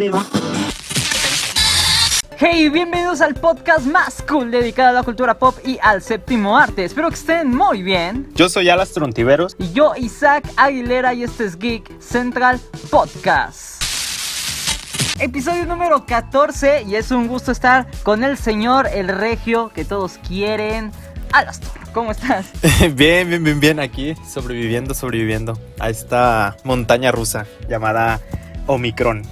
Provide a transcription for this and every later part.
crema. Hey, bienvenidos al podcast más cool dedicado a la cultura pop y al séptimo arte. Espero que estén muy bien. Yo soy Alas Trontiveros. Y yo, Isaac Aguilera, y este es Geek Central Podcast. Episodio número 14 y es un gusto estar con el señor, el regio que todos quieren. Alastor, ¿cómo estás? bien, bien, bien, bien, aquí sobreviviendo, sobreviviendo a esta montaña rusa llamada Omicron.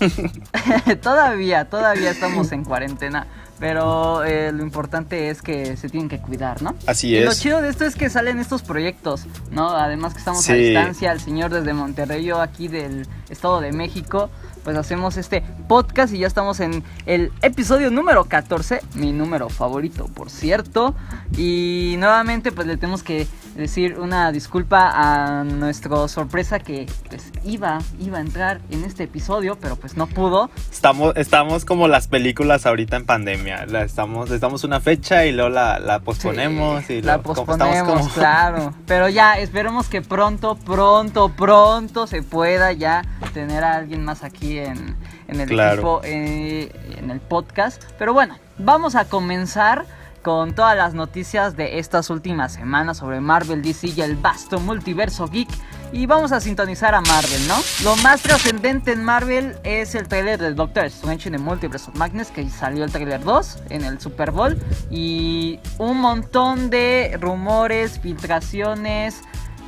todavía, todavía estamos en cuarentena. Pero eh, lo importante es que se tienen que cuidar, ¿no? Así Y es. lo chido de esto es que salen estos proyectos, ¿no? Además que estamos a distancia, el señor desde Monterrey, yo aquí del Estado de México, pues hacemos este podcast y ya estamos en el episodio número 14, mi número favorito, por cierto. Y nuevamente pues le tenemos que decir una disculpa a nuestro sorpresa que pues iba, iba a entrar en este episodio, pero pues no pudo. Estamos, estamos como las películas ahorita en pandemia. La estamos, les damos una fecha y luego la, la posponemos. Sí, y la como- posponemos, estamos como- claro. Pero ya, esperemos que pronto, pronto, pronto se pueda ya tener a alguien más aquí en, en el Claro. equipo, eh, en el podcast. Pero bueno, vamos a comenzar con todas las noticias de estas últimas semanas sobre Marvel, DC y el vasto multiverso geek. Y vamos a sintonizar a Marvel, ¿no? Lo más trascendente en Marvel es el trailer del Doctor Strange en el Multiverse of Madness, que salió el trailer 2 en el Super Bowl. Y un montón de rumores, filtraciones,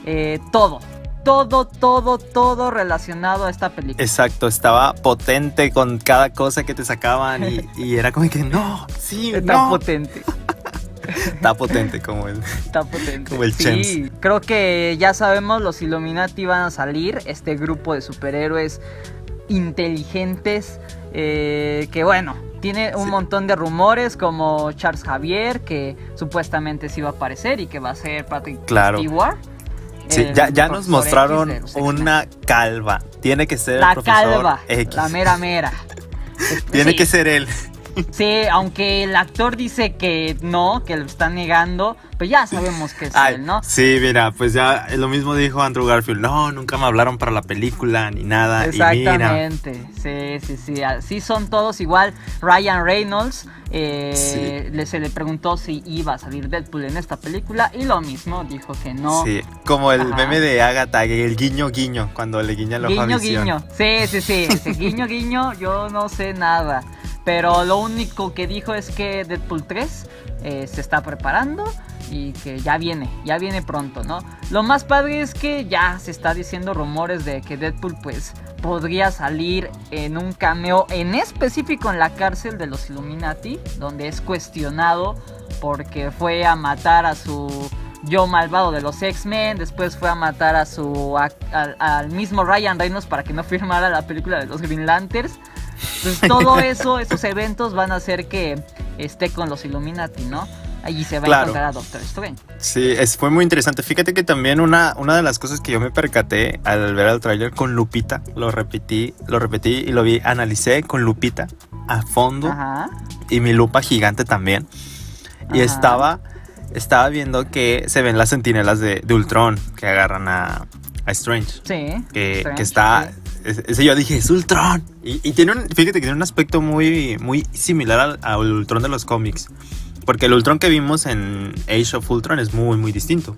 eh, todo. Todo, todo, todo relacionado a esta película. Exacto, estaba potente con cada cosa que te sacaban y, y era como que no, sí, Está no. potente. Está potente como el. Está potente. Como el sí, creo que ya sabemos, los Illuminati van a salir, este grupo de superhéroes inteligentes, eh, que bueno, tiene un Sí. montón de rumores como Charles Javier, que supuestamente sí va a aparecer y que va a ser Patrick Claro. Stewart. Sí, el ya, ya nos mostraron X una calva. Tiene que ser el La profesor calva, X. la mera mera. Tiene Sí. que ser él. Sí, aunque el actor dice que no, que lo está negando, pero ya sabemos que es Ay, él, ¿no? Sí, mira, pues ya lo mismo dijo Andrew Garfield. No, nunca me hablaron para la película ni nada. Y mira, Exactamente, sí, sí, sí, así son todos igual. Ryan Reynolds eh, Sí. le, se le preguntó si iba a salir Deadpool en esta película y lo mismo, dijo que no. sí, como el Ajá. meme de Agatha, el guiño guiño, cuando le guiña a Guiño, guiño. Sí, sí, sí. ese guiño, guiño, yo no sé nada. Pero lo único que dijo es que Deadpool 3 eh, se está preparando y que ya viene, ya viene pronto, ¿no? Lo más padre es que ya se está diciendo rumores de que Deadpool pues podría salir en un cameo en específico en la cárcel de los Illuminati, donde es cuestionado porque fue a matar a su yo malvado de los X-Men, después fue a matar a su al mismo Ryan Reynolds para que no firmara la película de los Green Lanterns. Entonces todo eso, esos eventos van a hacer que esté con los Illuminati, ¿no? Allí se va a encontrar a Doctor Strange. Sí, es, fue muy interesante. Fíjate que también una, una de las cosas que yo me percaté al ver el tráiler con Lupita, lo repetí, lo repetí y lo vi, analicé con Lupita a fondo Ajá. y mi lupa gigante también. Y estaba, estaba viendo que se ven las sentinelas de, de Ultron que agarran a, a Strange. Sí. Que, Strange, que está. sí. Es- Ese yo dije, es Ultron. Y, y tiene un, fíjate que tiene un aspecto muy, muy similar al, al Ultron de los cómics. Porque el Ultron que vimos en Age of Ultron es muy, muy distinto.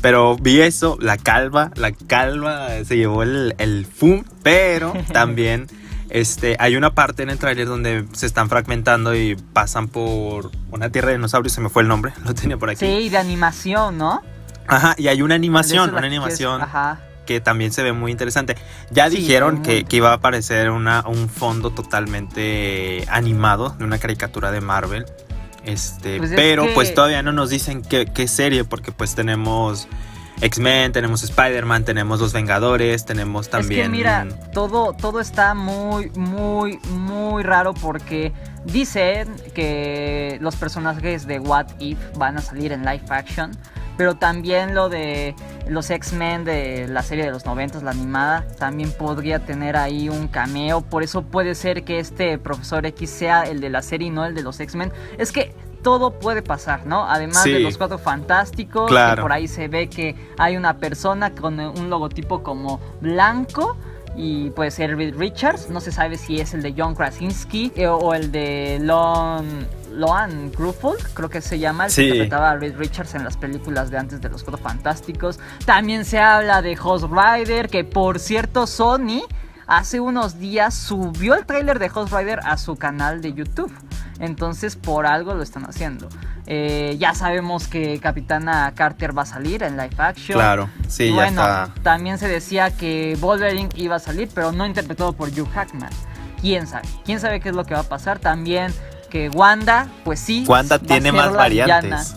Pero vi eso, la calva, la calva se llevó el, el fum, pero también este, hay una parte en el tráiler donde se están fragmentando y pasan por una tierra de dinosaurios, se me fue el nombre, lo tenía por aquí. Sí, de animación, ¿no? Ajá, y hay una animación, una es- animación Ajá. Que también se ve muy interesante. Ya Sí, dijeron que, que iba a aparecer una, un fondo totalmente animado de una caricatura de Marvel. Este, Pues es pero que- pues todavía no nos dicen qué, qué serie, porque pues tenemos X-Men, tenemos Spider-Man, tenemos Los Vengadores, tenemos también... Es que mira, todo, todo está muy, muy, muy raro porque dicen que los personajes de What If van a salir en live action, pero también lo de los X-Men de la serie de los 90, la animada, también podría tener ahí un cameo, por eso puede ser que este profesor X sea el de la serie y no el de los X-Men. Es que todo puede pasar, ¿no? Además de los cuatro fantásticos, que Claro. por ahí se ve que hay una persona con un logotipo como blanco y pues el Reed Richards, no se sabe si es el de John Krasinski eh, o el de Lon, Loan Gruffudd, creo que se llama, el que interpretaba a Reed Richards en las películas de antes de los Cuatro Fantásticos. También se habla de Host Rider, que por cierto Sony hace unos días subió el tráiler de Host Rider a su canal de YouTube. Entonces por algo lo están haciendo. Eh, ya sabemos que Capitana Carter va a salir en live action. Claro, sí, ya está. También se decía que Wolverine iba a salir, pero no interpretado por Hugh Hackman. ¿Quién sabe? ¿Quién sabe qué es lo que va a pasar? También que Wanda, pues sí. Wanda tiene más variantes.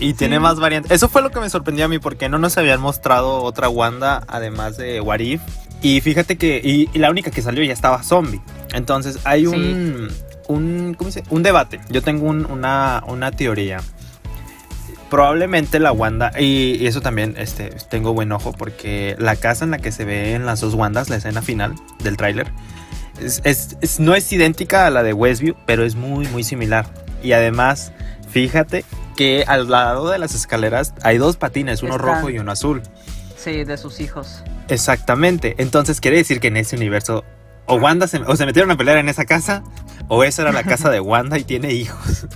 y tiene más variantes. Eso fue lo que me sorprendió a mí porque no nos habían mostrado otra Wanda además de Warif. Y fíjate que y, la única que salió ya estaba zombie. Entonces hay un, un, ¿cómo dice? un debate. Yo tengo una, una teoría. Probablemente la Wanda, y, eso también este, tengo buen ojo, porque la casa en la que se ve en las dos Wandas, la escena final del tráiler, es, no es idéntica a la de Westview, pero es muy, muy similar. Y además, fíjate que al lado de las escaleras hay dos patines, uno rojo y uno azul. Sí, de sus hijos. Exactamente. Entonces quiere decir que en ese universo o Wanda se, o se metieron a pelear en esa casa, o esa era la casa de Wanda y tiene hijos.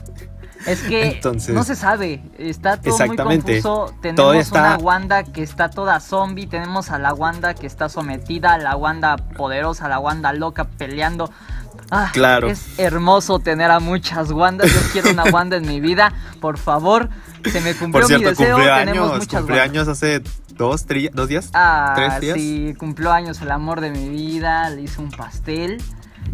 Es que no se sabe, está todo muy confuso. Tenemos una Wanda que está toda zombie, tenemos a la Wanda que está sometida, a la Wanda poderosa, a la Wanda loca peleando. Ah, claro. Es hermoso tener a muchas Wandas. Yo quiero una Wanda en mi vida. Por favor, se me cumplió mi deseo. Tenemos muchas cumpleaños hace dos, dos días. Ah, ¿Tres días? Sí, cumplió años el amor de mi vida. Le hice un pastel.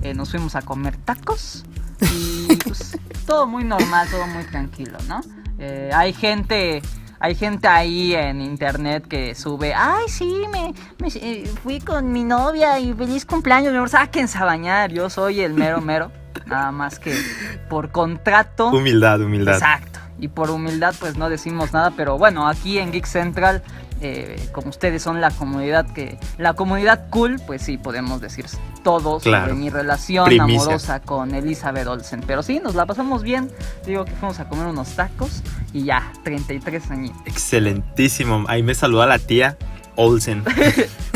Eh, nos fuimos a comer tacos. Y pues todo muy normal, todo muy tranquilo, ¿no? Eh, hay gente hay gente ahí en internet que sube, ay, sí, me, eh, fui con mi novia y feliz cumpleaños, mejor sáquense a bañar, yo soy el mero mero, nada más que por contrato. Humildad, humildad. Exacto, y por humildad pues no decimos nada, pero bueno, aquí en Geek Central eh, como ustedes son la comunidad que la comunidad cool, pues sí podemos decir todo sobre mi relación amorosa con Elizabeth Olsen. Pero sí, nos la pasamos bien. Digo que fuimos a comer unos tacos y ya, 33 años. Excelentísimo. Ahí me saluda la tía Olsen.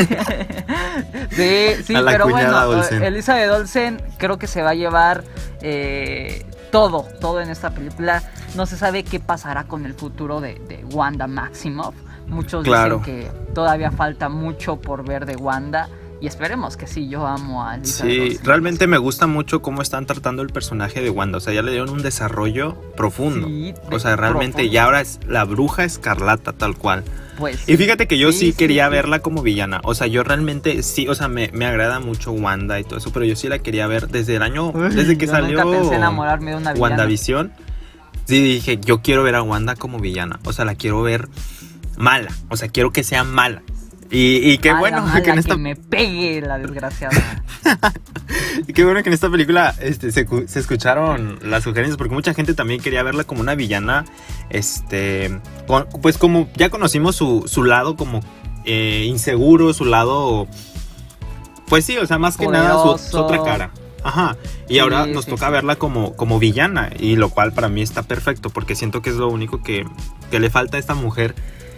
sí, sí, pero bueno, Elizabeth Olsen creo que se va a llevar eh, todo, todo en esta película. No se sabe qué pasará con el futuro de, de Wanda Maximoff. Muchos dicen que todavía falta mucho por ver de Wanda. Y esperemos que sí, yo amo a Elizabeth. Sí, realmente me gusta mucho cómo están tratando el personaje de Wanda. O sea, ya le dieron un desarrollo profundo. o sea, realmente ya ahora es la bruja escarlata tal cual. Pues y fíjate que yo sí, quería verla como villana. O sea, yo realmente sí, o sea, me, agrada mucho Wanda y todo eso, pero yo sí la quería ver desde el año, desde que salió nunca pensé enamorarme de una villana. WandaVision. Sí, dije, yo quiero ver a Wanda como villana. O sea, la quiero ver mala. O sea, quiero que sea mala. Y, qué bueno que en esta... me pegue la desgraciada. y qué bueno que en esta película este, se, escucharon las sugerencias, porque mucha gente también quería verla como una villana. Este. Pues como ya conocimos su, lado como eh, inseguro, su lado. Pues sí, o sea, más que nada su, otra cara. Ajá. Y ahora nos toca verla como, como villana. Y lo cual para mí está perfecto. Porque siento que es lo único que, que le falta a esta mujer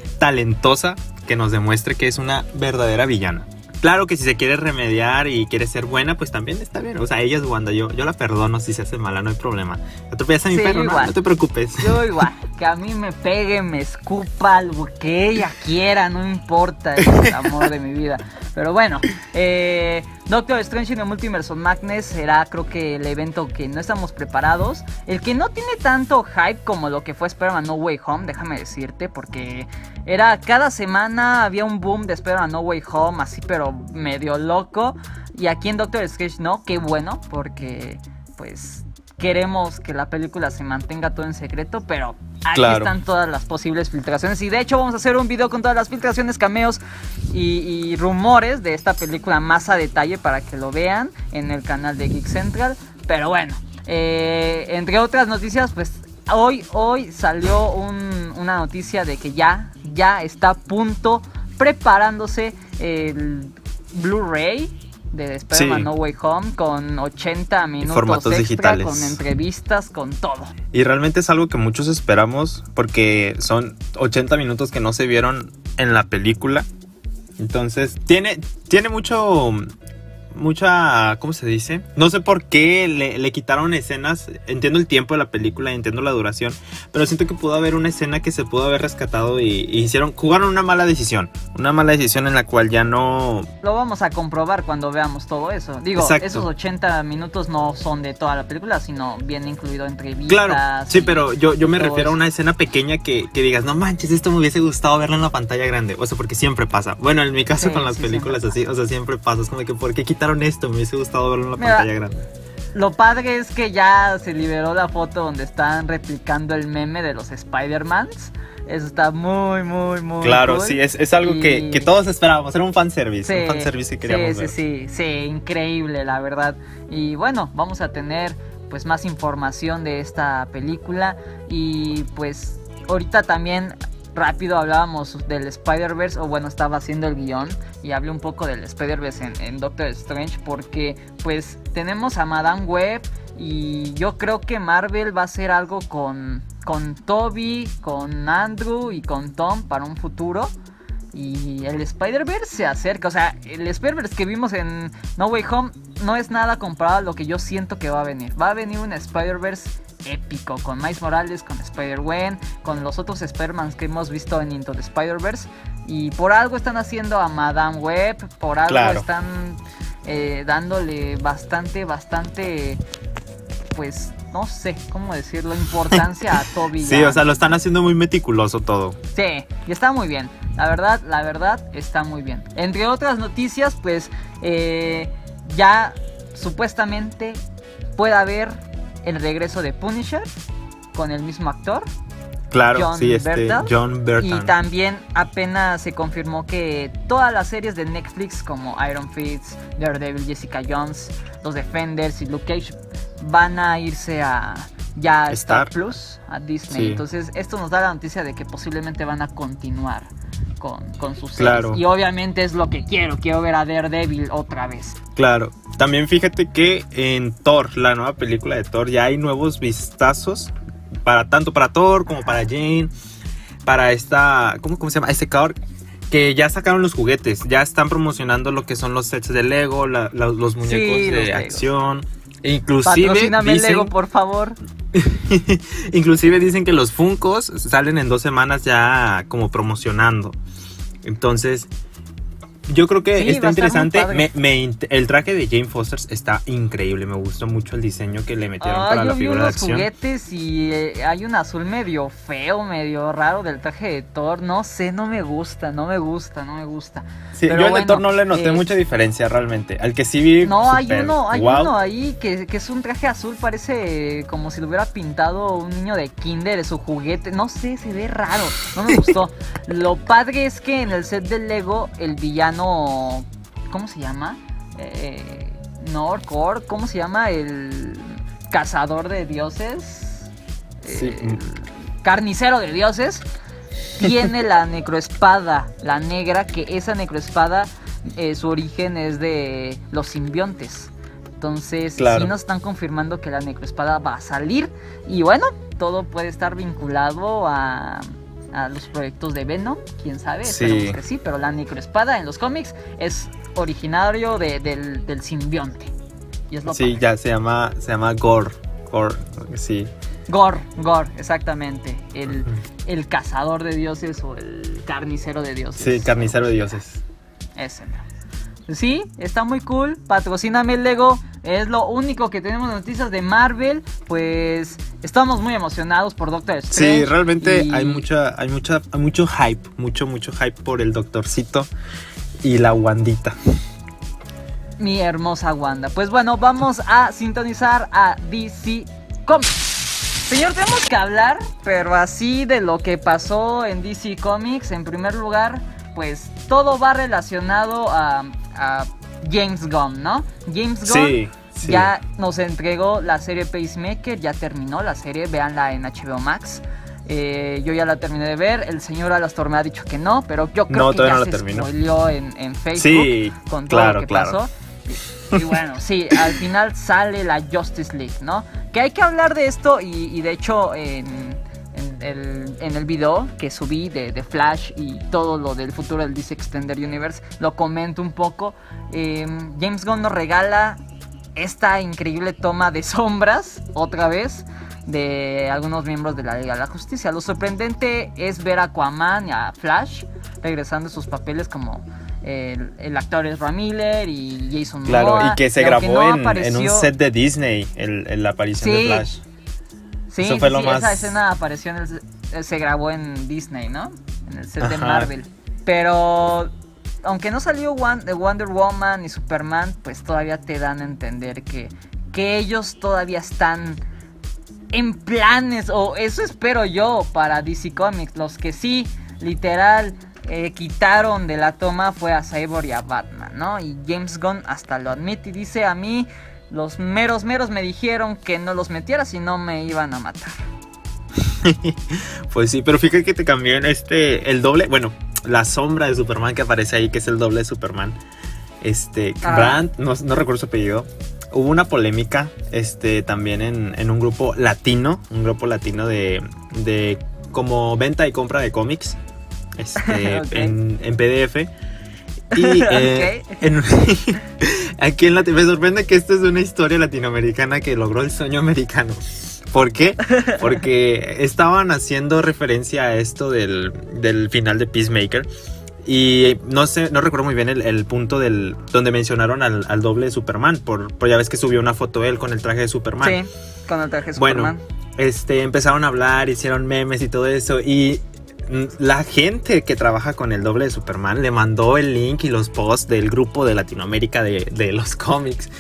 talentosa que nos demuestre que es una verdadera villana. Claro que si se quiere remediar y quiere ser buena, pues también está bien. O sea, ella es Wanda, yo, yo la perdono si se hace mala, no hay problema. Atropellas a mi perro, no, te preocupes. Yo igual, que a mí me pegue, me escupa, algo que ella quiera, no importa, es el amor de mi vida. Pero bueno, eh, Doctor Strange in the Multiverse of será creo que el evento que no estamos preparados. El que no tiene tanto hype como lo que fue Spider-Man No Way Home, déjame decirte, porque era cada semana había un boom de Spider-Man No Way Home, así pero medio loco. Y aquí en Doctor Strange no, qué bueno, porque pues queremos que la película se mantenga todo en secreto, pero aquí están todas las posibles filtraciones. Y de hecho vamos a hacer un video con todas las filtraciones, cameos y, rumores de esta película más a detalle para que lo vean en el canal de Geek Central. Pero bueno, eh, entre otras noticias, pues hoy, hoy salió una noticia de que ya, ya está a punto preparándose el Blu-ray de Spider-Man No Way Home con 80 minutos formatos extra, digitales. con entrevistas, con todo. Y realmente es algo que muchos esperamos porque son 80 minutos que no se vieron en la película Entonces, tiene, tiene mucho, mucha, ¿cómo se dice? No sé por qué le, quitaron escenas. Entiendo el tiempo de la película, entiendo la duración, pero siento que pudo haber una escena que se pudo haber rescatado y, hicieron, jugaron una mala decisión, una mala decisión en la cual ya no. Lo vamos a comprobar cuando veamos todo eso. Digo, esos 80 minutos no son de toda la película, sino viene incluido entrevistas. Claro, sí, pero yo, yo me refiero a una escena pequeña que, que, digas, no manches, esto me hubiese gustado verla en la pantalla grande. O sea, porque siempre pasa. Bueno, en mi caso con las películas así, o sea, siempre pasa. Es como que, ¿por qué quitar esto, me hubiese gustado verlo en la pantalla grande. Lo padre es que ya se liberó la foto donde están replicando el meme de los Spider-Mans. Eso está muy, muy, muy. Claro, sí, es, es algo que, que, todos esperábamos. Era un fanservice. Sí, un fanservice que queríamos sí, Sí, sí, sí, increíble, la verdad. Y bueno, vamos a tener pues más información de esta película. Y pues ahorita también rápido hablábamos del Spider-Verse, o bueno, estaba haciendo el guion y hablé un poco del Spider-Verse en, Doctor Strange, porque pues tenemos a Madame Web y yo creo que Marvel va a hacer algo con, con Toby, con Andrew y con Tom para un futuro. Y el Spider-Verse se acerca. O sea, el Spider-Verse que vimos en No Way Home no es nada comparado a lo que yo siento que va a venir. Va a venir un Spider-Verse épico con Miles Morales, con Spider-Gwen, con los otros Spider-Man que hemos visto en Into the Spider-Verse. Y por algo están haciendo a Madame Web, por algo están eh, dándole bastante, bastante, pues no sé cómo decirlo, importancia a Toby. sí, o sea, lo están haciendo muy meticuloso todo. Sí, y está muy bien. La verdad, la verdad, está muy bien. Entre otras noticias, pues eh, ya supuestamente puede haber el regreso de Punisher con el mismo actor. Claro, John sí, este, John Y también apenas se confirmó que todas las series de Netflix como Iron Fist, Daredevil, Jessica Jones, Los Defenders y Luke Cage van a irse a ya Star, Plus, a Disney. Entonces esto nos da la noticia de que posiblemente van a continuar con, con sus series. Y obviamente es lo que quiero, quiero ver a Daredevil otra vez. Claro, también fíjate que en Thor, la nueva película de Thor, ya hay nuevos vistazos para tanto para Thor como para Jane, para esta, ¿cómo, cómo se llama? Este Car que ya sacaron los juguetes, ya están promocionando lo que son los sets de Lego, los muñecos de acción. E inclusive dicen, Lego, por favor. inclusive dicen que los Funcos salen en dos semanas ya como promocionando. Entonces, yo creo que está interesante. el traje de Jane Foster está increíble. Me gustó mucho el diseño que le metieron para la figura de acción. juguetes y eh, hay un azul medio feo, medio raro del traje de Thor. No sé, no me gusta, no me gusta, no me gusta. Sí, yo al de Thor no le noté mucha diferencia realmente. Al que sí vi. No, hay uno, hay uno ahí que, que, es un traje azul, parece como si lo hubiera pintado un niño de Kinder, su juguete. No sé, se ve raro. No me gustó. lo padre es que en el set del Lego, el villano ¿Cómo se llama? Eh, Norcor, ¿cómo se llama? El cazador de dioses. carnicero de dioses. Tiene la necroespada, la negra, que esa necroespada, eh, su origen es de los simbiontes. Entonces, sí nos están confirmando que la necroespada va a salir. Y bueno, todo puede estar vinculado a a los proyectos de Venom, quién sabe, sí. que sí, pero la necroespada en los cómics es originario del, del, simbionte. Y es lo sí, ya se llama, se llama Gore, Gore, sí. Gore, Gore, exactamente. El, el cazador de dioses o el carnicero de dioses. Sí, carnicero de dioses. Ese, Sí, está muy cool. Patrocíname el Lego. Es lo único que tenemos noticias de Marvel. Pues estamos muy emocionados por Doctor Strange. Sí, realmente hay mucha, hay mucha, mucho hype, mucho, mucho hype por el Doctorcito y la Wandita. Mi hermosa Wanda. Pues bueno, vamos a sintonizar a DC Comics. Señor, tenemos que hablar, pero así de lo que pasó en DC Comics. En primer lugar, pues todo va relacionado a James Gunn, ¿no? James Gunn ya nos entregó la serie Pacemaker, ya terminó la serie, véanla en HBO Max. Eh, yo ya la terminé de ver, el señor Alastor me ha dicho que no, pero yo creo que ya no se spoileó en, en, Facebook con todo lo que pasó. Y, bueno, sí, al final sale la Justice League, ¿no? Que hay que hablar de esto y, de hecho en, en el video que subí de, Flash y todo lo del futuro del DC Extended Universe, lo comento un poco. Em, James Gunn nos regala esta increíble toma de sombras, otra vez, de algunos miembros de la Liga de la Justicia. Lo sorprendente es ver a Aquaman y a Flash regresando a sus papeles como el, actor es Miller y Jason Claro, y que se grabó en, un set de Disney, el, la aparición de Flash. Sí, Eso fue lo más... esa escena apareció en el, se grabó en Disney, ¿no? En el set de Marvel. Pero aunque no salió de Wonder Woman y Superman, pues todavía te dan a entender que, que ellos todavía están en planes, o eso espero yo para DC Comics. Los que sí, literal, eh, quitaron de la toma fue a Cyborg y a Batman, ¿no? Y James Gunn hasta lo admite y dice a mí, los meros meros me dijeron que no los metiera si no me iban a matar. pues sí, pero fíjate que te cambió en este, el doble, bueno, la sombra de Superman que aparece ahí, que es el doble de Superman. Este, ah. Brandt, no, no, recuerdo su apellido. Hubo una polémica este, también en, un grupo latino, un grupo latino de, de como venta y compra de cómics este, en, PDF. Y eh, aquí en me sorprende que esta es una historia latinoamericana que logró el sueño americano. ¿Por qué? Porque estaban haciendo referencia a esto del, final de Peacemaker. Y no sé, no recuerdo muy bien el, punto del donde mencionaron al, doble de Superman. Por, por, ya ves que subió una foto él con el traje de Superman. Sí, con el traje de Superman. Bueno, este, empezaron a hablar, hicieron memes y todo eso. Y la gente que trabaja con el doble de Superman le mandó el link y los posts del grupo de Latinoamérica de, los cómics.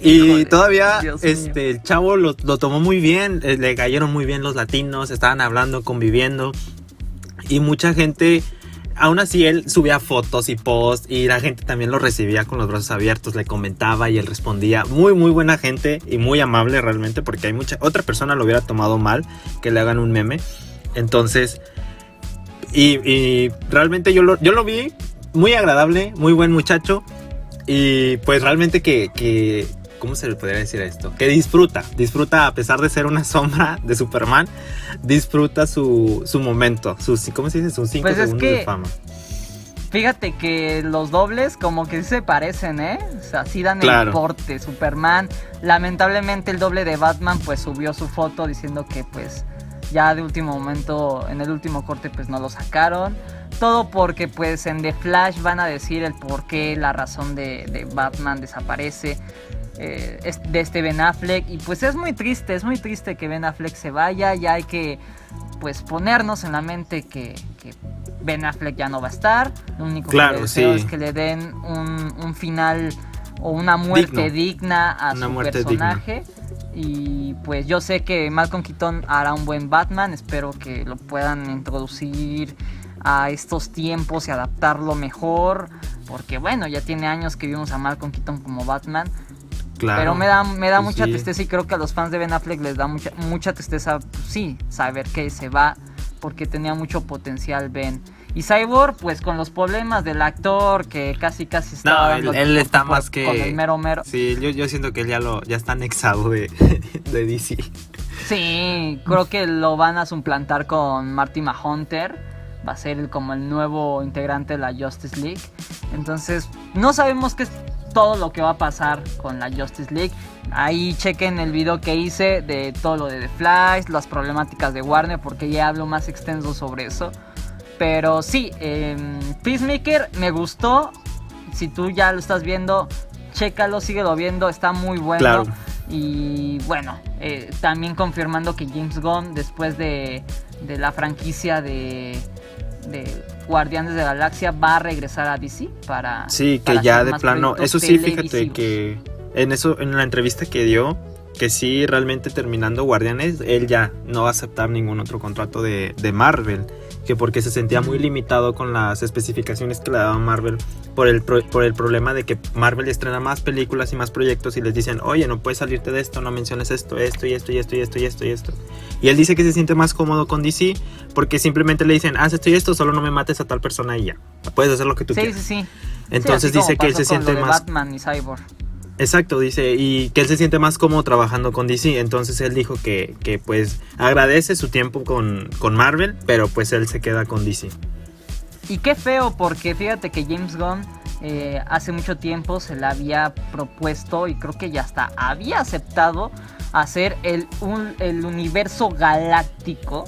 Y todavía este, el chavo lo, tomó muy bien, eh, le cayeron muy bien los latinos, estaban hablando, conviviendo. Y mucha gente, aún así él subía fotos y posts y la gente también lo recibía con los brazos abiertos, le comentaba y él respondía. Muy, muy buena gente y muy amable realmente porque hay mucha... Otra persona lo hubiera tomado mal que le hagan un meme. Entonces, y, realmente yo lo, yo lo vi muy agradable, muy buen muchacho. Y pues realmente que, que, ¿cómo se le podría decir esto? Que disfruta, disfruta a pesar de ser una sombra de Superman, disfruta su, su momento, sus, ¿cómo se dice? Sus cinco pues segundos de fama. Fíjate que los dobles como que se parecen, ¿eh? O sea, sí dan el porte. Superman, lamentablemente el doble de Batman pues subió su foto diciendo que pues ya de último momento, en el último corte, pues no lo sacaron. Todo porque pues en The Flash van a decir el por qué, la razón de, Batman desaparece. Eh, de este Ben Affleck. Y pues es muy triste, es muy triste que Ben Affleck se vaya. Ya hay que pues ponernos en la mente que, Ben Affleck ya no va a estar. Lo único que deseo es que le den un, final o una muerte digna a su personaje. Y pues yo sé que Malcolm Keaton hará un buen Batman. Espero que lo puedan introducir a estos tiempos y adaptarlo mejor. Porque bueno, ya tiene años que vimos a Malcolm Keaton como Batman. Claro, pero me da, me da pues mucha tristeza y creo que a los fans de Ben Affleck les da mucha, mucha tristeza, pues sí, saber que se va porque tenía mucho potencial Ben. Y Cyborg, pues con los problemas del actor que casi casi está. No, él, está más que. Con el mero mero. Sí, yo, yo siento que él ya, lo, ya está anexado de, de DC. Sí, creo que lo van a suplantar con Marty Mahunter. Va a ser como el nuevo integrante de la Justice League. Entonces, no sabemos qué es todo lo que va a pasar con la Justice League. Ahí chequen el video que hice de todo lo de The Flash, las problemáticas de Warner, porque ya hablo más extenso sobre eso. Pero sí, eh, Peacemaker me gustó. Si tú ya lo estás viendo, chécalo, síguelo viendo, está muy bueno. Y bueno, eh, también confirmando que James Gunn, después de, la franquicia de, de Guardianes de la Galaxia, va a regresar a DC para. Sí, que ya de plano. Eso sí, fíjate que en eso, en la entrevista que dio, que sí, realmente terminando Guardianes, él ya no va a aceptar ningún otro contrato de, de Marvel que porque se sentía muy limitado con las especificaciones que le daba Marvel por el, por el problema de que Marvel estrena más películas y más proyectos y les dicen, oye, no puedes salirte de esto, no menciones esto, esto y esto y esto y esto y esto y esto. Y él dice que se siente más cómodo con DC porque simplemente le dicen, haz esto y esto, solo no me mates a tal persona y ya. Puedes hacer lo que tú quieras. Sí, sí, sí. Entonces dice que él se siente más... Batman y Cyborg. Exacto, dice, y que él se siente más cómodo trabajando con DC, entonces él dijo que, que pues agradece su tiempo con, con Marvel, pero pues él se queda con DC. Y qué feo, porque fíjate que James Gunn eh, hace mucho tiempo se le había propuesto y creo que ya hasta había aceptado hacer el, el universo galáctico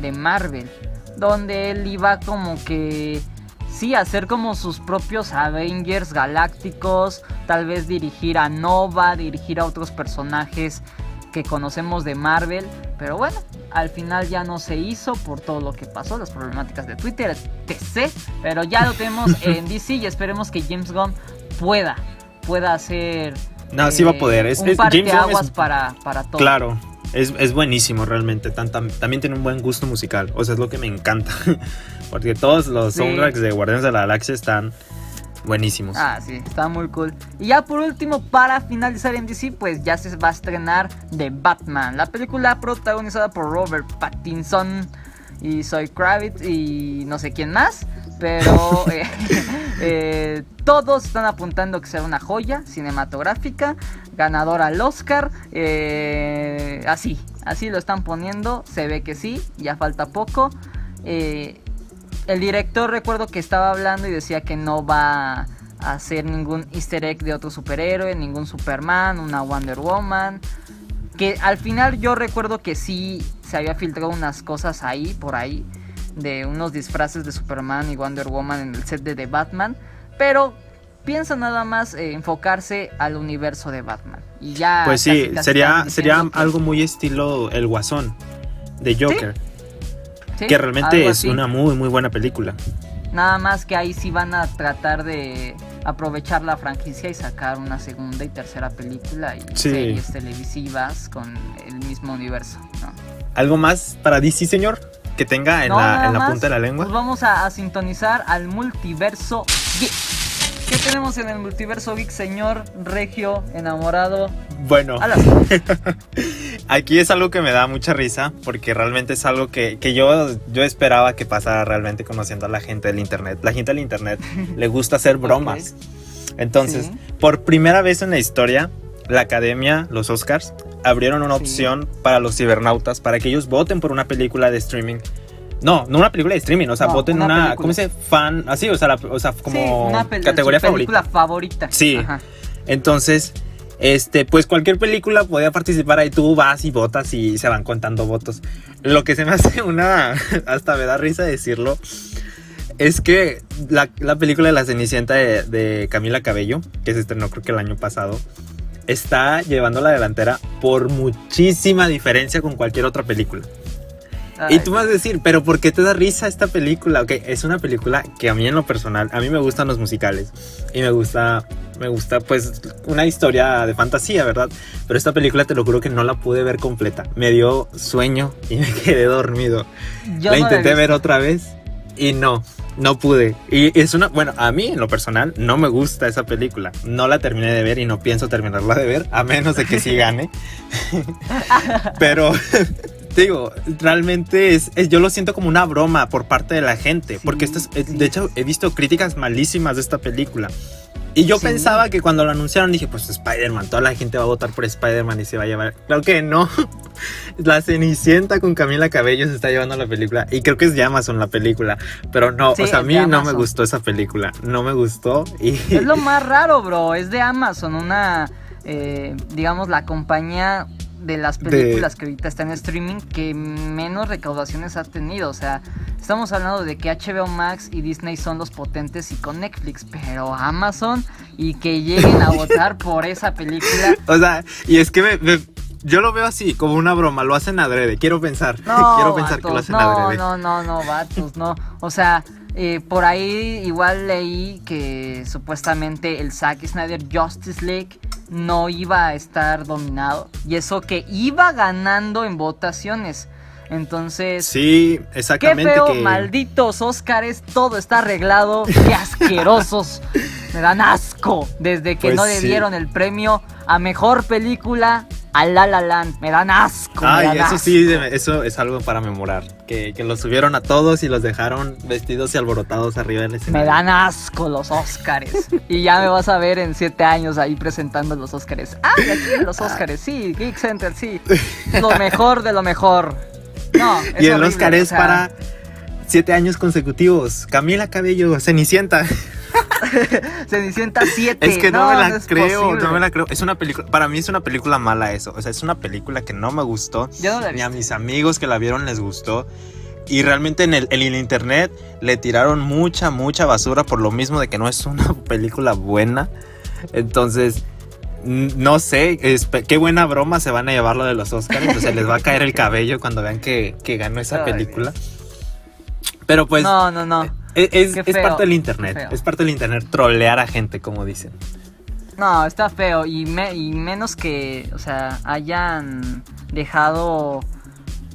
de Marvel, donde él iba como que sí, hacer como sus propios Avengers galácticos, tal vez dirigir a Nova, dirigir a otros personajes que conocemos de Marvel, pero bueno, al final ya no se hizo por todo lo que pasó, las problemáticas de Twitter, etc. Pero ya lo tenemos en DC y esperemos que James Gunn pueda, pueda hacer... No, sí va a poder. Es, un de aguas para, para todo. Claro, es, buenísimo realmente. también tiene un buen gusto musical. O sea, es lo que me encanta. Porque todos los soundtracks de Guardianes de la Galaxia están buenísimos. Ah, sí, está muy cool. Y ya por último, para finalizar en DC, pues ya se va a estrenar The Batman. La película protagonizada por Robert Pattinson y Zoe Kravitz y no sé quién más. Pero eh, eh, todos están apuntando que será una joya cinematográfica, ganadora al Oscar. Eh, así, así lo están poniendo. Se ve que sí, ya falta poco. el director recuerdo que estaba hablando y decía que no va a hacer ningún easter egg de otro superhéroe, ningún Superman, una Wonder Woman. Que al final yo recuerdo que sí se había filtrado unas cosas ahí, por ahí de unos disfraces de Superman y Wonder Woman en el set de The Batman, pero piensa nada más enfocarse al universo de Batman. Y ya Pues sí, sería sería algo muy estilo El Guasón de Joker. que realmente es una muy muy buena película. Nada más que ahí sí van a tratar de aprovechar la franquicia y sacar una segunda y tercera película y series televisivas con el mismo universo. ¿Algo más para DC, señor? que tenga en, la, punta de la lengua. Nos vamos a, sintonizar al multiverso geek. ¿Qué tenemos en el multiverso geek, señor Regio enamorado? Bueno, aquí es algo que me da mucha risa porque realmente es algo que, yo, yo esperaba que pasara realmente conociendo a la gente del internet. La gente del internet le gusta hacer bromas. Entonces, por primera vez en la historia, la academia, los Oscars, abrieron una opción para los cibernautas, para que ellos voten por una película de streaming. No, no una película de streaming, o sea, voten una, una ¿cómo se dice? Fan, así, o sea, o sea como categoría película favorita. Sí. Entonces, este, pues cualquier película podía participar ahí, tú vas y votas y se van contando votos. Lo que se me hace una, hasta me da risa decirlo, es que la, película de La Cenicienta de, de Camila Cabello, que se estrenó creo que el año pasado, está llevando la delantera por muchísima diferencia con cualquier otra película. Y tú vas a decir, pero ¿por qué te da risa esta película? Ok, es una película que a mí en lo personal, a mí me gustan los musicales y me gusta, me gusta pues una historia de fantasía, ¿verdad? Pero esta película te lo juro que no la pude ver completa. Me dio sueño y me quedé dormido. la intenté ver otra vez y no, no pude. Y es una, bueno, a mí en lo personal no me gusta esa película. No la terminé de ver y no pienso terminarla de ver, a menos de que sí gane. Pero digo, realmente es, yo lo siento como una broma por parte de la gente, porque esto es, de hecho he visto críticas malísimas de esta película. Y yo pensaba que cuando lo anunciaron dije, pues Spider-Man, toda la gente va a votar por Spider-Man y se va a llevar. Claro que no. La Cenicienta con Camila Cabello se está llevando la película. Y creo que es de Amazon la película. Pero no, o sea, a mí no me gustó esa película. No me gustó. Y... Es lo más raro, bro. Es de Amazon, una, eh, digamos, la compañía de las películas que ahorita están en streaming que menos recaudaciones ha tenido. O sea, estamos hablando de que HBO Max y Disney son los potentes y con Netflix, pero Amazon y que lleguen a votar por esa película. O sea, y es que yo lo veo así, como una broma, lo hacen adrede, quiero pensar. No, quiero pensar que lo hacen adrede. No, no, no, vatos, no. O sea, eh, por ahí igual leí que supuestamente el Zack Snyder Justice League no iba a estar dominado. Y eso que iba ganando en votaciones. Entonces. Sí, exactamente. Qué feo, malditos Óscares, todo está arreglado. Qué asquerosos. Me dan asco. Desde que pues no le dieron el premio a mejor película a La La Land. Me dan asco. me Ay, dan eso asco. sí, eso es algo para memorar. Que, que los subieron a todos y los dejaron vestidos y alborotados arriba del Me escenario. dan asco los Óscares. y ya me vas a ver en siete años ahí presentando los Óscares. Ah, y aquí en los Óscares, sí, Geek Center, sí. Lo mejor de lo mejor. No, es Y el horrible, Oscar o es sea, para siete años consecutivos. Camila Cabello, Cenicienta. Cenicienta 7. Es que no, me la creo, posible. no me la creo. Es una película, para mí es una película mala eso. O sea, es una película que no me gustó. Yo no la Ni a mis amigos que la vieron les gustó. Y realmente en el, en el internet le tiraron mucha, mucha basura por lo mismo de que no es una película buena. Entonces, no sé, qué buena broma se van a llevar lo de los Oscars. O sea, les va a caer el cabello cuando vean que, que ganó esa película. Pero pues no, no, no. Es, es- parte del internet. Es parte del internet trolear a gente, como dicen. No, está feo. Y, me- y menos que, o sea, hayan dejado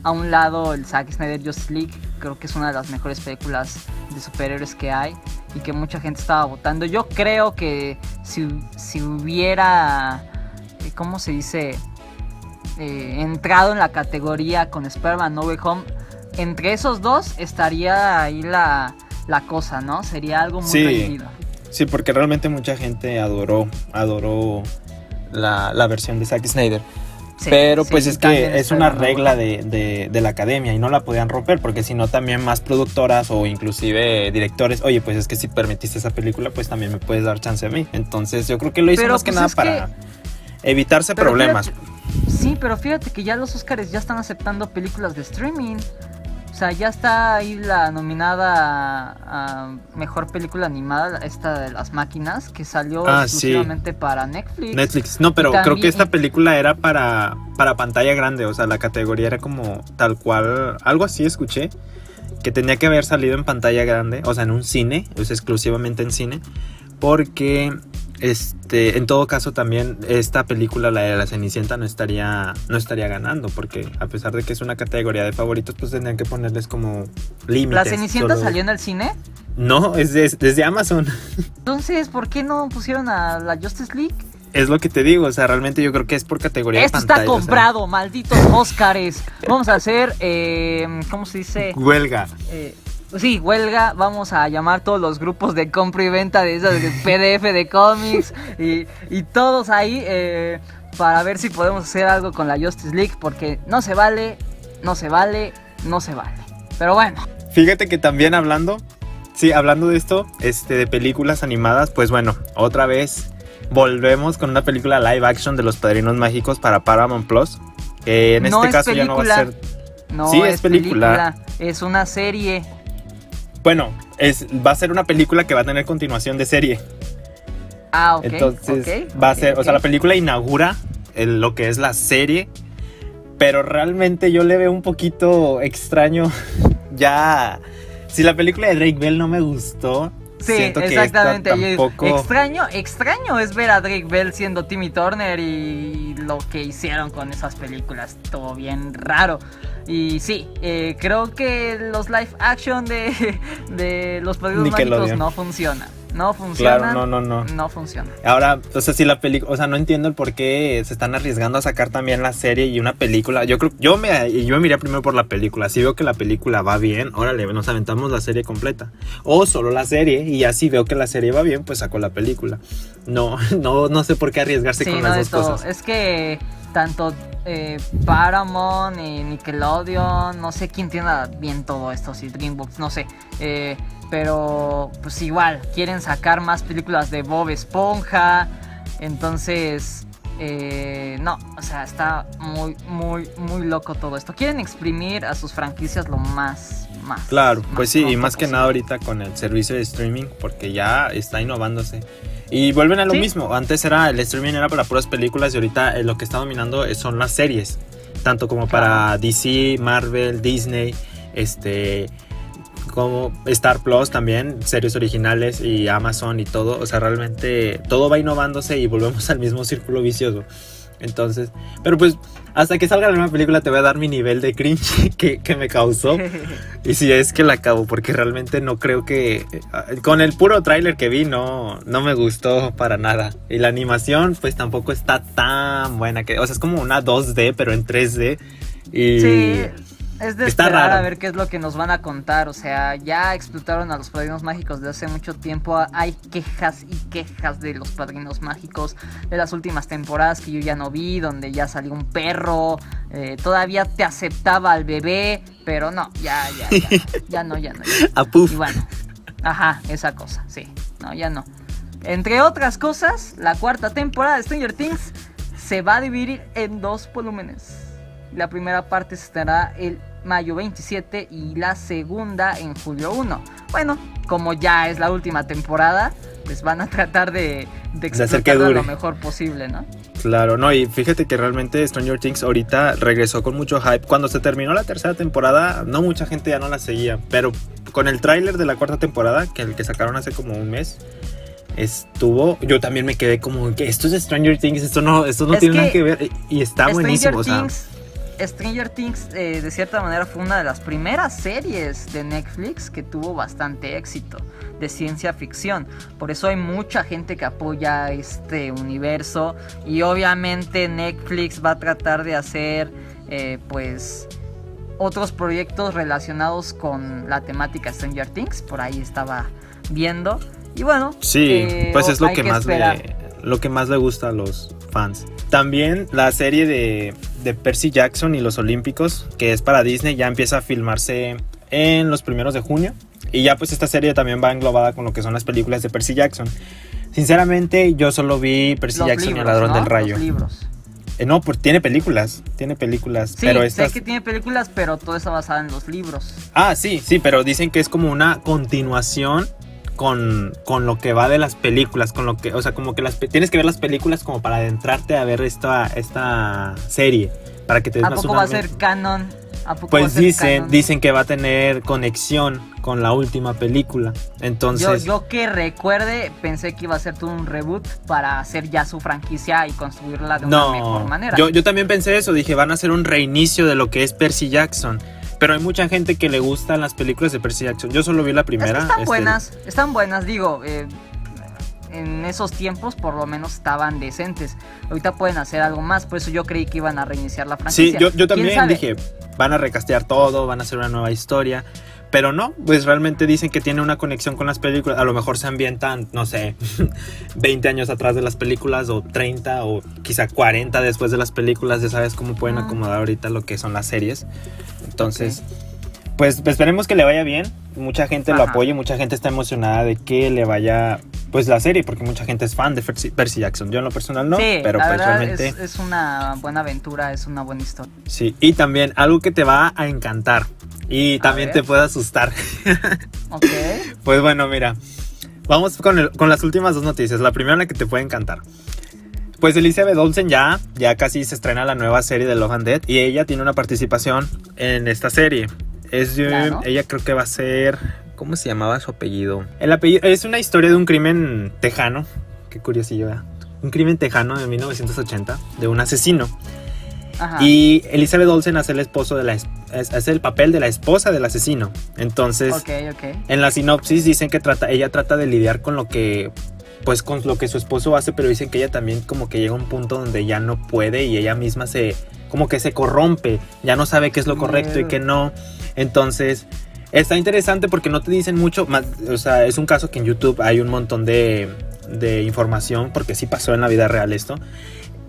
a un lado el Zack Snyder Justice League. Creo que es una de las mejores películas de superhéroes que hay. Y que mucha gente estaba votando. Yo creo que si, si hubiera, eh, ¿cómo se dice? Eh, entrado en la categoría con Spider-Man No Way Home. Entre esos dos estaría ahí la, la cosa, ¿no? Sería algo muy Sí. Sí, porque realmente mucha gente adoró, adoró la, la versión de Zack Snyder. Sí, Pero sí, pues es que es una regla de, de- de la academia y no la podían romper porque si no también más productoras o inclusive directores, oye, pues es que si permitiste esa película, pues también me puedes dar chance a mí. Entonces yo creo que lo hizo Pero, más que pues, nada para evitarse Pero problemas. fíjate- sí, pero fíjate que ya los Oscars ya están aceptando películas de streaming. O sea, ya está ahí la nominada a, a mejor película animada, esta de las máquinas, que salió Ah, sí. exclusivamente para Netflix. Netflix. No, pero creo que esta película era para, para pantalla grande, o sea, la categoría era como tal cual, algo así escuché, que tenía que haber salido en pantalla grande, o sea, en un cine, o sea, exclusivamente en cine, porque este, en todo caso también esta película, la de la Cenicienta, no estaría, no estaría ganando, porque a pesar de que es una categoría de favoritos, pues tendrían que ponerles como límites. ¿La Cenicienta solo- salió en el cine? No, es de- desde Amazon. Entonces, ¿por qué no pusieron a la Justice League? Es lo que te digo, o sea, realmente yo creo que es por categoría Esto de pantalla. está o sea, comprado, malditos Oscars. Vamos a hacer, eh, ¿cómo se dice? Huelga. Eh, sí, huelga, vamos a llamar todos los grupos de compra y venta de esas de PDF de cómics y, y todos ahí eh, para ver si podemos hacer algo con la Justice League porque no se vale, no se vale, no se vale. Pero bueno, Fíjate que también hablando, sí, hablando de esto, este, de películas animadas, pues bueno, otra vez volvemos con una película live action de los Padrinos Mágicos para Paramount Plus. Que en No este es caso ya no va a película. ser. no Sí, es, es película. película, es una serie. Bueno, es, va a ser una película que va a tener continuación de serie. Ah, ok. Entonces va a ser, o sea, la película inaugura el- lo que es la serie, pero realmente yo le veo un poquito extraño. ya, si la película de Drake Bell no me gustó, Sí, siento que exactamente. tampoco. Extraño, extraño es ver a Drake Bell siendo Timmy Turner y lo que hicieron con esas películas. Todo bien raro. Y sí, eh, creo que los live action de, de los Padrinos Mágicos no funcionan. No funcionan. Claro, no, no, no. No funciona. Ahora, o sea, si la película, o sea, no entiendo el por qué se están arriesgando a sacar también la serie y una película. Yo creo, yo me, yo me iría primero por la película. Si veo que la película va bien, órale, nos aventamos la serie completa. O solo la serie y así veo que la serie va bien, pues saco la película. No, no, no sé por qué arriesgarse Sí, con no las dos todo. cosas. Es que tanto eh, Paramount y Nickelodeon, no sé quién tiene bien todo esto, si DreamWorks, no sé. Eh, pero pues igual, quieren sacar más películas de Bob Esponja. Entonces, eh, no, o sea, está muy, muy, muy loco todo esto. Quieren exprimir a sus franquicias lo más, más. Claro, más pues sí, y más que nada ahorita con el servicio de streaming, porque ya está innovándose. Y vuelven a lo Sí. mismo, antes era el streaming era para puras películas y ahorita eh, lo que está dominando son las series, tanto como para DC, Marvel, Disney, este como Star Plus también, series originales y Amazon y todo, o sea, realmente todo va innovándose y volvemos al mismo círculo vicioso. Entonces, pero pues hasta que salga la nueva película te voy a dar mi nivel de cringe que, que me causó. y si es que la acabo, porque realmente no creo que... eh, Con el puro tráiler que vi no, no me gustó para nada. Y la animación pues tampoco está tan buena. que O sea, es como una 2D pero en 3D. Y... Sí, es de Está esperar raro. a ver qué es lo que nos van a contar. O sea, ya explotaron a los padrinos mágicos de hace mucho tiempo. Hay quejas y quejas de los padrinos mágicos de las últimas temporadas que yo ya no vi, donde ya salió un perro. eh, todavía te aceptaba al bebé, pero no, ya, ya, ya, ya no, ya no. Ya. A puff. Y bueno, ajá, esa cosa, sí, no, ya no. Entre otras cosas, la cuarta temporada de Stranger Things se va a dividir en dos volúmenes. La primera parte estará el mayo 27 y la segunda en julio 1. Bueno, como ya es la última temporada, pues van a tratar de, de De hacer que dure. lo mejor posible, ¿no? Claro, no, y fíjate que realmente Stranger Things ahorita regresó con mucho hype. Cuando se terminó la tercera temporada, no mucha gente ya no la seguía, pero con el tráiler de la cuarta temporada, que el que sacaron hace como un mes, estuvo, yo también me quedé como que esto es Stranger Things, esto no, esto no Es tiene nada que ver y, está Stranger buenísimo, o sea, Things, Stranger Things eh, de cierta manera fue una de las primeras series de Netflix que tuvo bastante éxito de ciencia ficción. Por eso hay mucha gente que apoya este universo y obviamente Netflix va a tratar de hacer eh, pues otros proyectos relacionados con la temática Stranger Things. Por ahí estaba viendo. Y bueno, Sí, eh, pues es lo que, más esperar. le, lo que más le gusta a los fans. También la serie de, de Percy Jackson y los Olímpicos, que es para Disney, ya empieza a filmarse en los primeros de junio. Y ya pues esta serie también va englobada con lo que son las películas de Percy Jackson. Sinceramente, yo solo vi Percy Los Jackson y el ladrón ¿no? del rayo. Los libros. Eh, no, pues tiene películas, tiene películas, Sí, pero sé estas... que tiene películas, pero todo está basado en los libros. Ah, sí, sí, pero dicen que es como una continuación con, con lo que va de las películas, con lo que, o sea, como que las tienes que ver las películas como para adentrarte a ver esta, esta serie, para que te des ¿A más poco una- va a ser canon? ¿A poco Pues dicen, canon? dicen que va a tener conexión con la última película. Yo, Entonces, yo que recuerde, pensé que iba a ser todo un reboot para hacer ya su franquicia y construirla de una mejor no, manera. yo, yo también pensé eso, dije, van a hacer un reinicio de lo que es Percy Jackson. Pero hay mucha gente que le gustan las películas de Percy Jackson. Yo solo vi la Es que primera. están este, buenas, están buenas, digo. eh, en esos tiempos por lo menos estaban decentes. Ahorita pueden hacer algo más, por eso yo creí que iban a reiniciar la Sí, franquicia. yo, yo ¿Quién también dije, van a recastear todo, van a hacer una nueva historia. Pero no, pues realmente dicen que tiene una conexión con las películas. A lo mejor se ambientan, no sé, 20 años atrás de las películas, o 30, o quizá 40 después de las películas. Ya sabes cómo pueden Ah. acomodar ahorita lo que son las series. Entonces, pues esperemos que le vaya bien. Mucha gente lo Ajá. apoya, mucha gente está emocionada de que le vaya, pues la serie, porque mucha gente es fan de Percy, Jackson. Yo en lo personal no, sí, pero la pues realmente. es, es una buena aventura, es una buena historia. Sí, y también algo que te va a encantar y también te puede asustar. Ok. Pues bueno, mira, vamos con, el- con las últimas dos noticias. La primera la que te puede encantar. Pues Elizabeth Olsen ya, ya casi se estrena la nueva serie de Love and Dead y ella tiene una participación en esta serie. Es Claro. ella creo que va a ser, ¿cómo se llamaba su apellido? El apellido es una historia de un crimen tejano, qué curiosillo, ¿verdad? Un crimen tejano de 1980 de un asesino. Ajá. Y Elizabeth Olsen hace el esposo de la hace el papel de la esposa del asesino. Entonces, en la sinopsis dicen que trata, ella trata de lidiar con lo que pues con lo que su esposo hace, pero dicen que ella también como que llega a un punto donde ya no puede y ella misma se como que se corrompe, ya no sabe qué es lo correcto y qué no. Entonces, está interesante porque no te dicen mucho, más, o sea, es un caso que en YouTube hay un montón de, de información porque sí pasó en la vida real esto.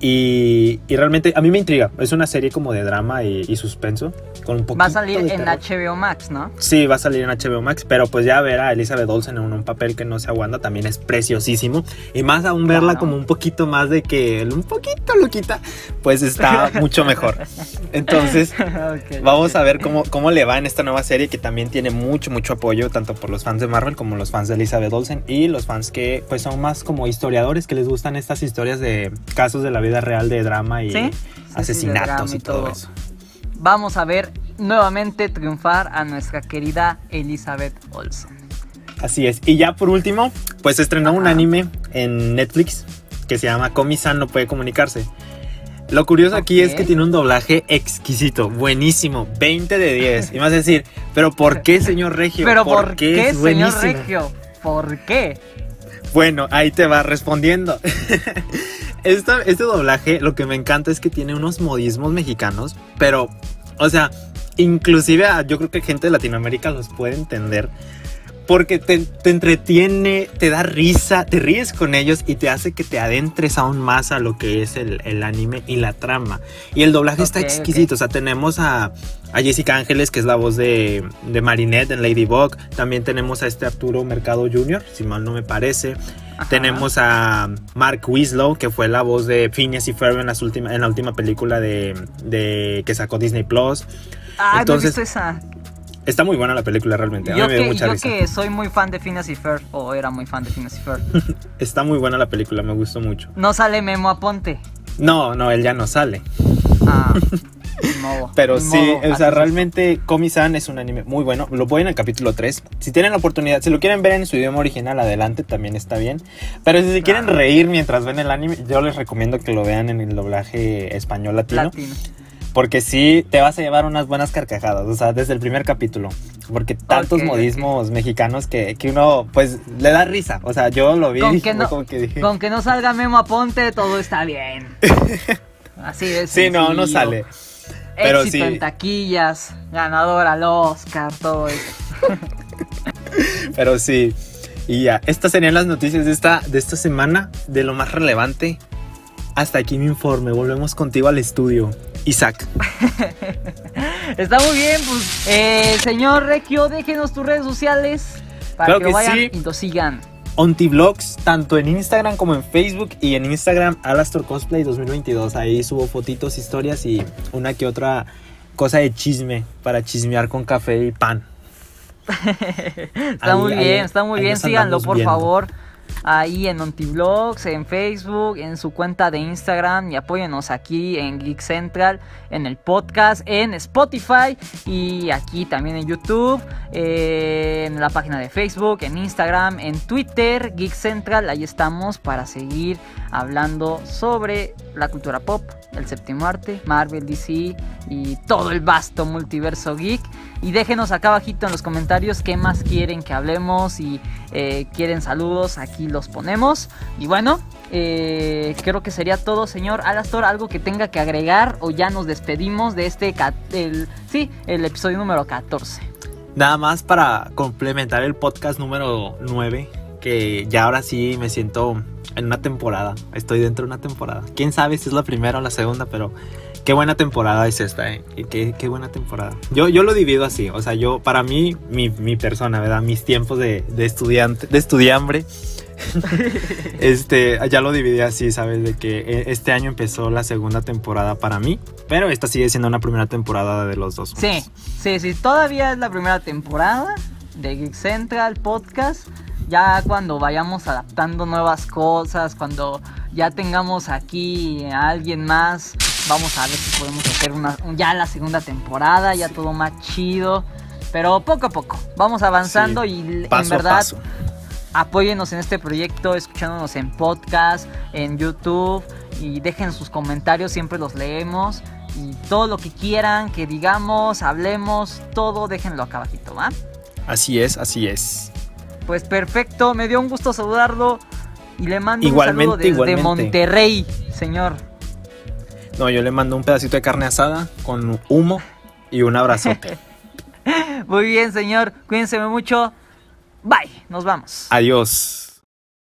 Y, y realmente a mí me intriga. Es una serie como de drama y, y suspenso. Con un Va a salir de en. HBO Max, ¿no? Sí, va a salir en HBO Max, pero pues ya ver a Elizabeth Olsen en un papel que no se aguanta también es preciosísimo. Y más aún verla como un poquito más de que, un poquito loquita, pues está mucho mejor. Entonces, Ok, vamos a ver cómo, cómo le va en esta nueva serie que también tiene mucho, mucho apoyo, tanto por los fans de Marvel como los fans de Elizabeth Olsen y los fans que pues son más como historiadores, que les gustan estas historias de casos de la vida real de drama y Sí, sí, sí, de asesinatos y todo eso. Vamos a ver nuevamente triunfar a nuestra querida Elizabeth Olsen. Así es. Y ya por último, pues estrenó un anime en Netflix que se llama Komi-san no puede comunicarse. Lo curioso aquí es que tiene un doblaje exquisito, buenísimo, 20 de 10. Y vas a decir, ¿pero por qué, señor Regio? Pero ¿por, qué, es señor buenísimo? Regio? ¿Por qué? Bueno, ahí te va respondiendo. Esta- este doblaje, lo que me encanta es que tiene unos modismos mexicanos, pero, o sea, inclusive a- yo creo que gente de Latinoamérica los puede entender. Porque te, te entretiene, te da risa, te ríes con ellos y te hace que te adentres aún más a lo que es el, el anime y la trama. Y el doblaje está exquisito. O sea, tenemos a, a Jessica Ángeles, que es la voz de, de Marinette en Ladybug. También tenemos a este Arturo Mercado Jr., si mal no me parece. Ajá. Tenemos a Mark Winslow, que fue la voz de Phineas y Ferb en, las última- en la última película de, de- que sacó Disney Plus. Ah, entonces, no he visto esa. Está muy buena la película realmente. A mí Yo, me dio que, mucha yo risa. que soy muy fan de Phineas y Ferb, o era muy fan de Phineas y Ferb. Está muy buena la película, me gustó mucho. No sale Memo Aponte. No, no, él ya no sale. Ah, Pero sí, modo, o sea, realmente Komi-san es un anime muy bueno. Lo voy en el capítulo 3. Si tienen la oportunidad, si lo quieren ver en su idioma original, adelante, también está bien. Pero si se quieren Claro. reír mientras ven el anime, yo les recomiendo que lo vean en el doblaje español latino. Latino. Porque sí, te vas a llevar unas buenas carcajadas, o sea, desde el primer capítulo. Porque tantos Ok, modismos mexicanos que, que uno, pues, le da risa. O sea, yo lo vi Con que no- como que dije... Con que no salga Memo Aponte, todo está bien. Así es. Sí, no, no sale. Pero Éxito sí. en taquillas, ganador al Oscar, todo eso. Pero sí. Y ya, estas serían las noticias de esta, de esta semana, de lo más relevante. Hasta aquí mi informe. Volvemos contigo al estudio. Isaac. Está muy bien, pues, eh, señor Regio, déjenos tus redes sociales para Claro que, que vayan sí. y lo sigan. Ontivlogs, tanto en Instagram como en Facebook. Y en Instagram, Alastor Cosplay 2022. Ahí subo fotitos, historias y una que otra cosa de chisme para chismear con café y pan. Está Ahí- muy ahí- bien, está muy bien. Síganlo, por viendo. favor. Ahí en Ontivlogs, en Facebook, en su cuenta de Instagram y apóyenos aquí en Geek Central, en el podcast, en Spotify y aquí también en YouTube, eh, en la página de Facebook, en Instagram, en Twitter, Geek Central. Ahí estamos para seguir hablando sobre la cultura pop, el séptimo arte, Marvel, DC y todo el vasto multiverso geek. Y déjenos acá abajito en los comentarios qué más quieren que hablemos y eh, quieren saludos, aquí los ponemos. Y bueno, eh, creo que sería todo, señor Alastor. Algo que tenga que agregar o ya nos despedimos de este, sí, el episodio número 14. Nada más para complementar el podcast número 9, que ya ahora sí me siento en una temporada. Estoy dentro de una temporada. Quién sabe si es la primera o la segunda, pero qué buena temporada es esta, ¿eh? Qué, qué buena temporada. Yo, yo lo divido así, o sea, yo, para mí, mi, mi persona, ¿verdad? Mis tiempos de, de estudiante, de estudiambre. este, ya lo dividí así, ¿sabes? De que eh, este año empezó la segunda temporada para mí, pero esta sigue siendo una primera temporada de los dos. Sí, sí, sí, todavía es la primera temporada de Geek Central Podcast. Ya cuando vayamos adaptando nuevas cosas, cuando ya tengamos aquí a alguien más, vamos a ver si podemos hacer una, ya la segunda temporada, ya todo más chido. Pero poco a poco, vamos avanzando Sí, y Paso en verdad paso. apóyenos en este proyecto, escuchándonos en podcast, en YouTube y dejen sus comentarios, siempre los leemos. Y todo lo que quieran, que digamos, hablemos, todo déjenlo acá abajito, ¿va? Así es, así es. Pues perfecto, me dio un gusto saludarlo y le mando Igualmente, un saludo desde igualmente. Monterrey, señor. No, yo le mando un pedacito de carne asada con humo y un abrazote. Muy bien, señor, cuídense mucho. Bye, nos vamos. Adiós.